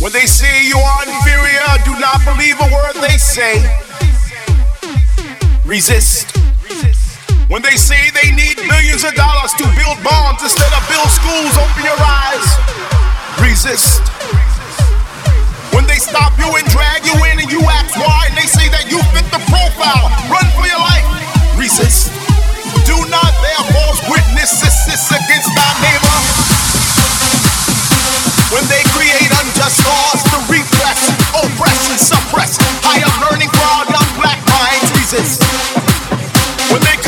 When they say you are inferior, do not believe a word they say. Resist. When they say they need millions of dollars to build bonds instead of build schools, open your eyes. Resist. When they stop you and drag you in and you ask why, and they say that you fit the profile, run for your life. Resist. Do not bear false witnesses against thy neighbor. When they create unjust laws repress, oppress, and suppress learning young black minds, resist. When they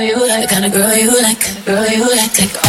you like, kind of girl you like, girl you like, like.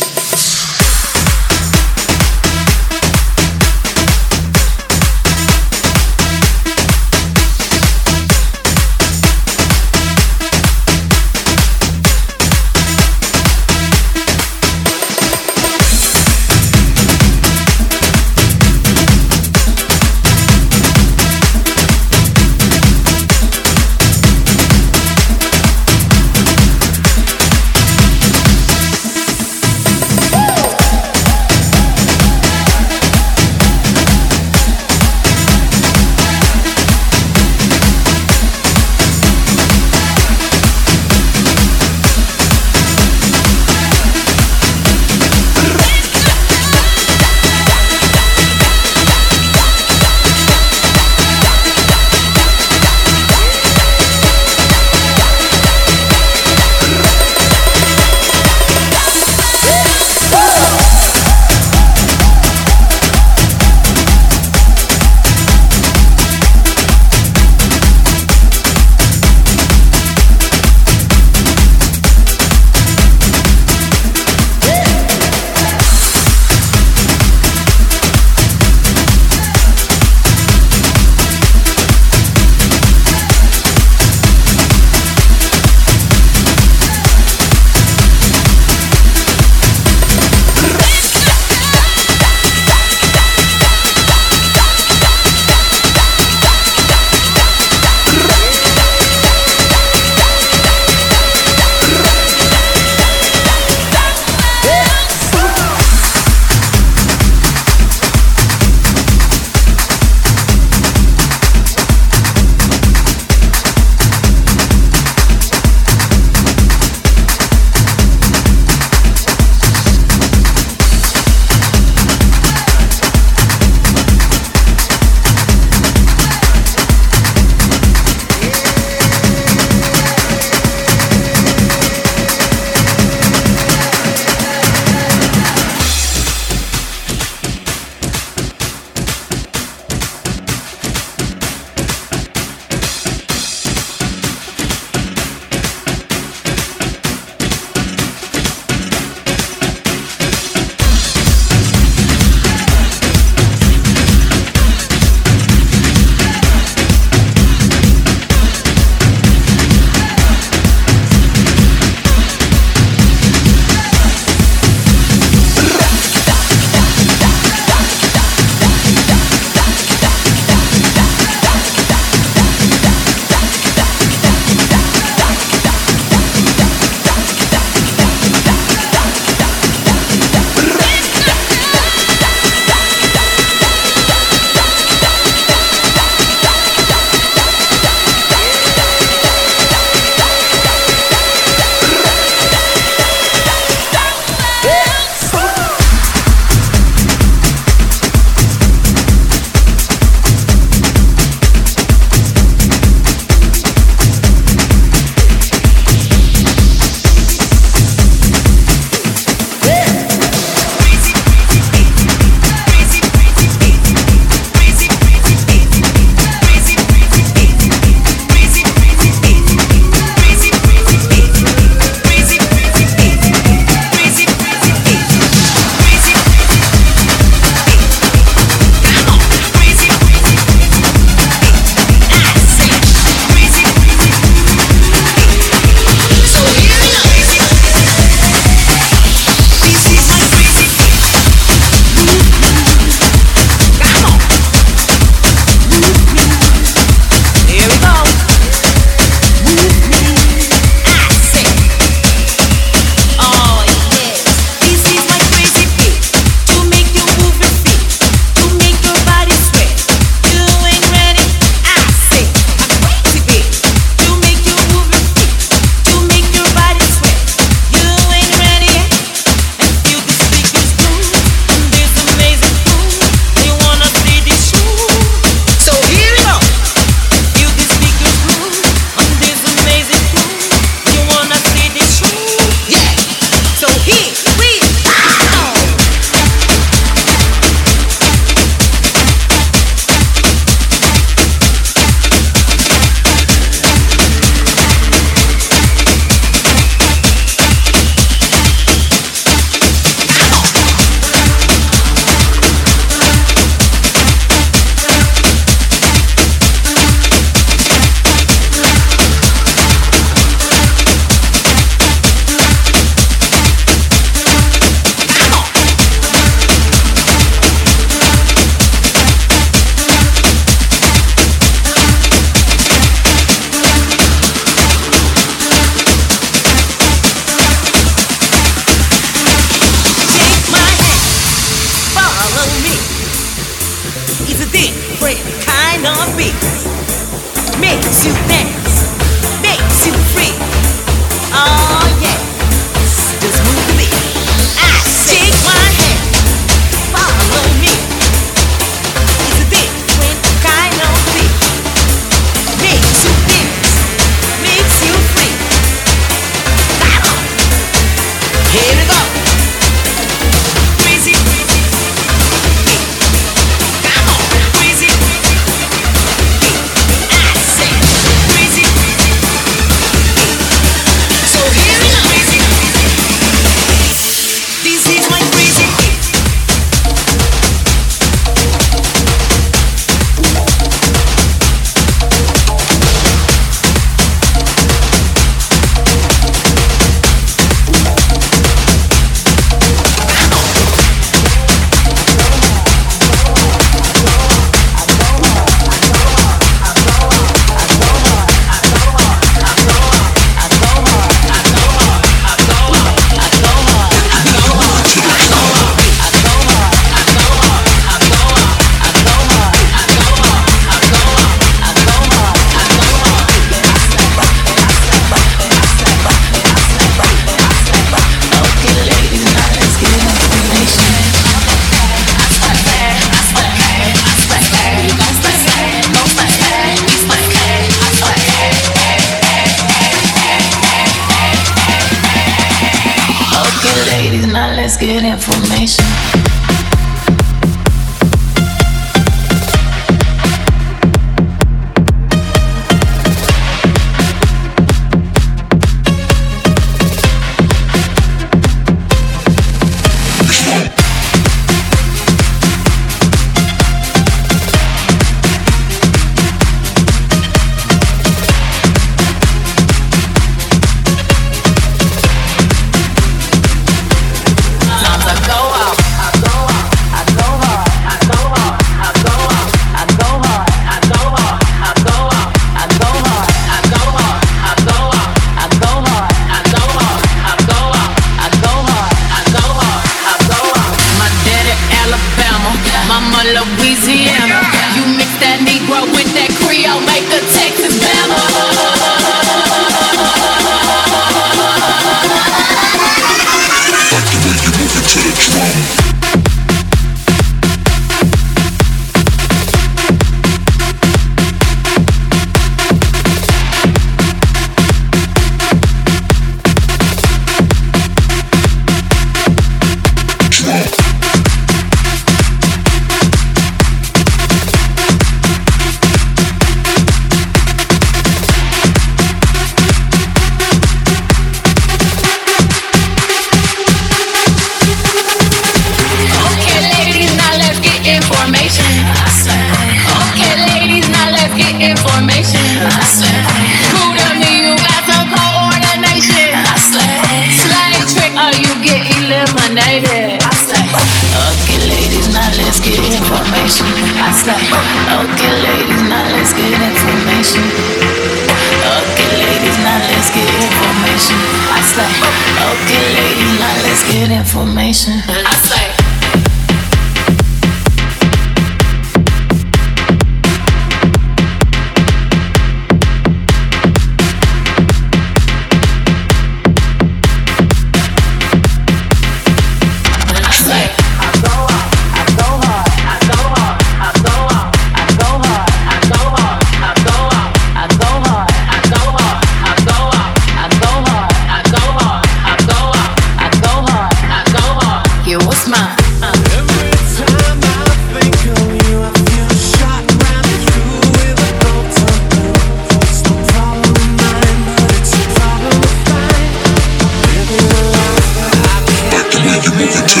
Can't live.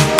There's